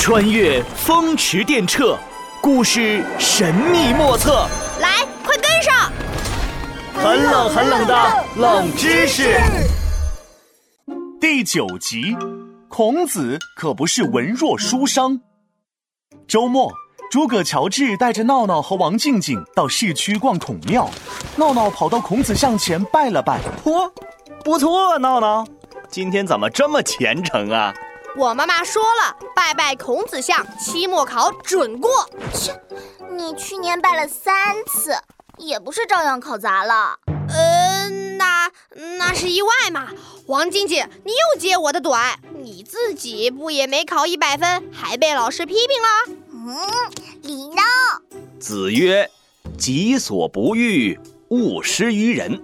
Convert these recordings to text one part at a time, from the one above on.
穿越风驰电掣，故事神秘莫测。来，快跟上！很冷很冷的冷知识。第九集，孔子可不是文弱书生。周末，诸葛乔治带着闹闹和王静静到市区逛孔庙。闹闹跑到孔子像前拜了拜，嚯，不错，闹闹，今天怎么这么虔诚啊？我妈妈说了，拜拜孔子像，期末考准过。切，你去年拜了三次，也不是照样考砸了。呃，那那是意外嘛。王静静，你又揭我的短，你自己不也没考一百分，还被老师批评了？嗯，李闹。子曰：“己所不欲，勿施于人。”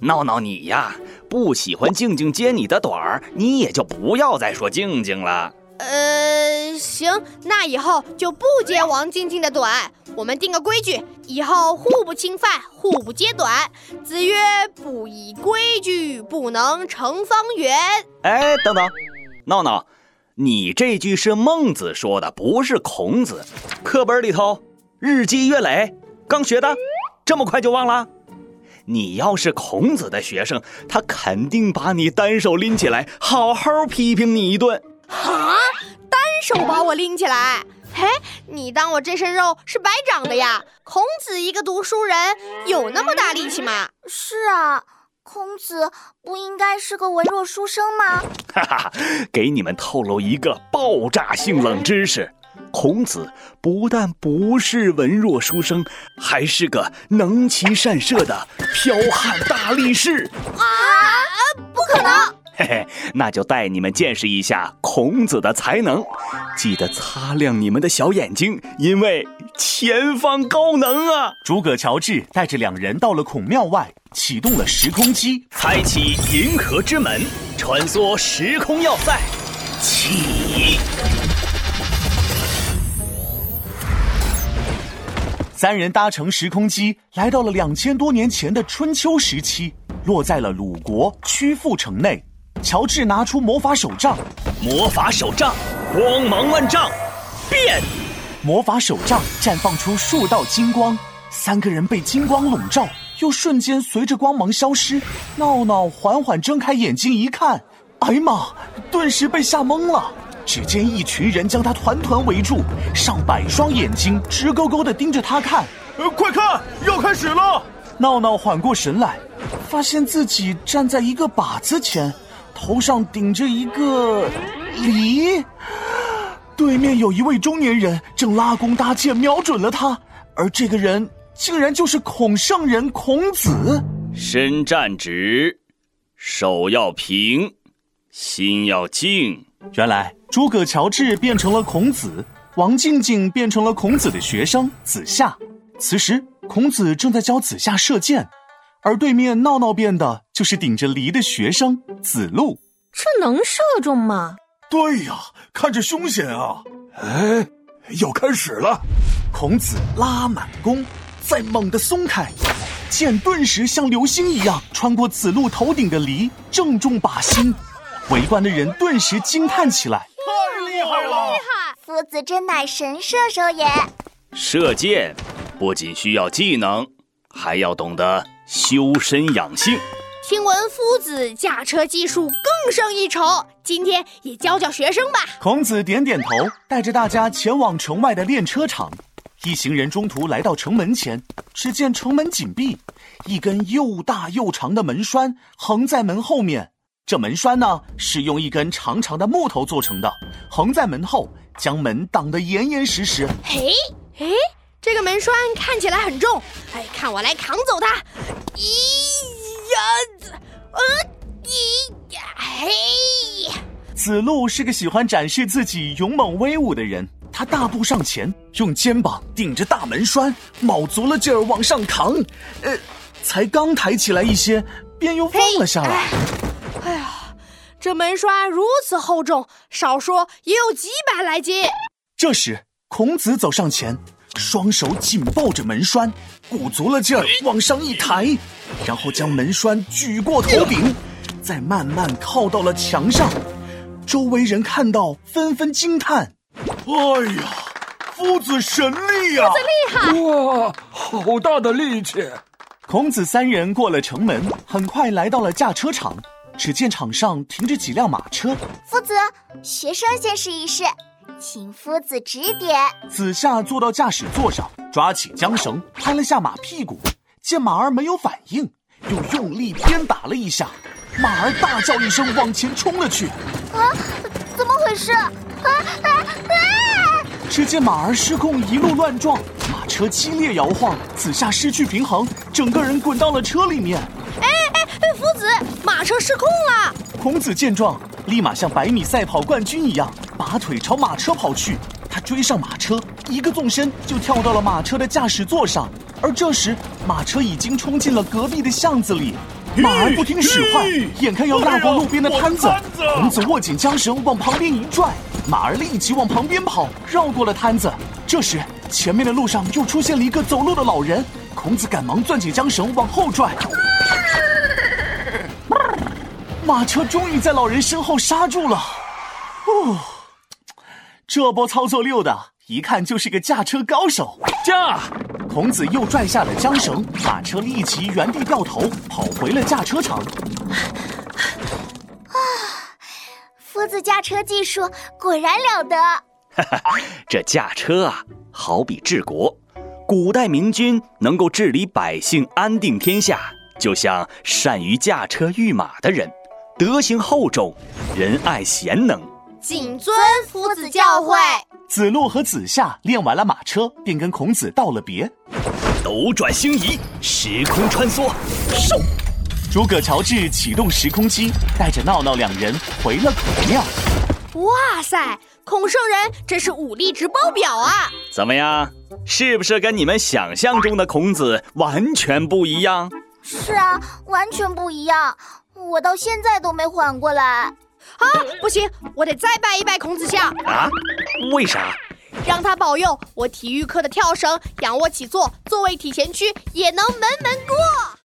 闹闹你呀，不喜欢静静揭你的短儿，你也就不要再说静静了。呃，行，那以后就不揭王静静的短。我们定个规矩，以后互不侵犯，互不揭短。子曰：“不以规矩，不能成方圆。”哎，等等，闹闹，你这句是孟子说的，不是孔子。课本里头日积月累刚学的，这么快就忘了？你要是孔子的学生，他肯定把你单手拎起来，好好批评你一顿。哈，单手把我拎起来？嘿，你当我这身肉是白长的呀？孔子一个读书人，有那么大力气吗？是啊，孔子不应该是个文弱书生吗？哈哈，给你们透露一个爆炸性冷知识：孔子不但不是文弱书生，还是个能骑善射的剽悍大力士。啊，不可能！嘿嘿，那就带你们见识一下孔子的才能。记得擦亮你们的小眼睛，因为前方高能啊！诸葛乔治带着两人到了孔庙外，启动了时空机，开启银河之门，穿梭时空要塞，起！三人搭乘时空机来到了两千多年前的春秋时期，落在了鲁国曲阜城内。乔治拿出魔法手杖，魔法手杖光芒万丈，变！魔法手杖绽放出数道金光，三个人被金光笼罩，又瞬间随着光芒消失。闹闹缓缓睁开眼睛一看，哎呀妈！顿时被吓懵了。只见一群人将他团团围住，上百双眼睛直勾勾地盯着他看。呃，快看，要开始了！闹闹缓过神来，发现自己站在一个靶子前。头上顶着一个梨，对面有一位中年人正拉弓搭箭，瞄准了他，而这个人竟然就是孔圣人孔子。身站直，手要平，心要静。原来诸葛乔治变成了孔子，王静静变成了孔子的学生子夏。此时，孔子正在教子夏射箭。而对面闹闹变的就是顶着梨的学生子路，这能射中吗？对呀，看着凶险啊！哎，要开始了！孔子拉满弓，再猛地松开，箭顿时像流星一样穿过子路头顶的梨，正中靶心。围观的人顿时惊叹起来：“太厉害了！厉害！夫子真乃神射手也！射箭不仅需要技能，还要懂得。”修身养性，听闻夫子驾车技术更胜一筹，今天也教教学生吧。孔子点点头，带着大家前往城外的练车场。一行人中途来到城门前，只见城门紧闭，一根又大又长的门栓横在门后面。这门栓呢，是用一根长长的木头做成的，横在门后，将门挡得严严实实。嘿，嘿。这个门栓看起来很重，哎，看我来扛走它！咦呀，呃，咦呀，嘿！子路是个喜欢展示自己勇猛威武的人，他大步上前，用肩膀顶着大门栓，卯足了劲儿往上扛，呃，才刚抬起来一些，便又放了下来。这门栓如此厚重，少说也有几百来斤。这时，孔子走上前。双手紧抱着门栓，鼓足了劲儿往上一抬，然后将门栓举过头顶，再慢慢靠到了墙上。周围人看到，纷纷惊叹：“哎呀，夫子神力呀！夫子厉害哇，好大的力气！孔子三人过了城门，很快来到了驾车场。只见场上停着几辆马车。夫子，学生先试一试，请夫子指点。子夏坐到驾驶座上，抓起缰绳，拍了下马屁股，见马儿没有反应，又用力鞭打了一下，马儿大叫一声，往前冲了去。啊，怎么回事？啊啊啊！只见马儿失控，一路乱撞，马车激烈摇晃，子夏失去平衡，整个人滚到了车里面。夫子，马车失控了！孔子见状，立马像百米赛跑冠军一样，拔腿朝马车跑去。他追上马车，一个纵身就跳到了马车的驾驶座上。而这时，马车已经冲进了隔壁的巷子里。马儿不听使唤，眼看要压过路边的摊子，孔子握紧缰绳往旁边一拽，马儿立即往旁边跑，绕过了摊子。这时，前面的路上又出现了一个走路的老人，孔子赶忙攥紧缰绳往后拽，马车终于在老人身后刹住了。哦，这波操作溜的，一看就是个驾车高手。驾！孔子又拽下了缰绳，马车立即原地掉头，跑回了驾车场。啊，夫子驾车技术果然了得。哈哈，这驾车啊，好比治国。古代明君能够治理百姓、安定天下，就像善于驾车御马的人，德行厚重，仁爱贤能。谨遵夫子教诲。子路和子夏练完了马车，便跟孔子道了别。斗转星移，时空穿梭，嗖！诸葛乔治启动时空机，带着闹闹两人回了孔庙。哇塞，孔圣人真是武力值爆表啊！怎么样，是不是跟你们想象中的孔子完全不一样？是啊，完全不一样。我到现在都没缓过来。啊，不行，我得再拜一拜孔子像啊！为啥？让他保佑我体育课的跳绳、仰卧起坐、坐位体前屈也能门门过。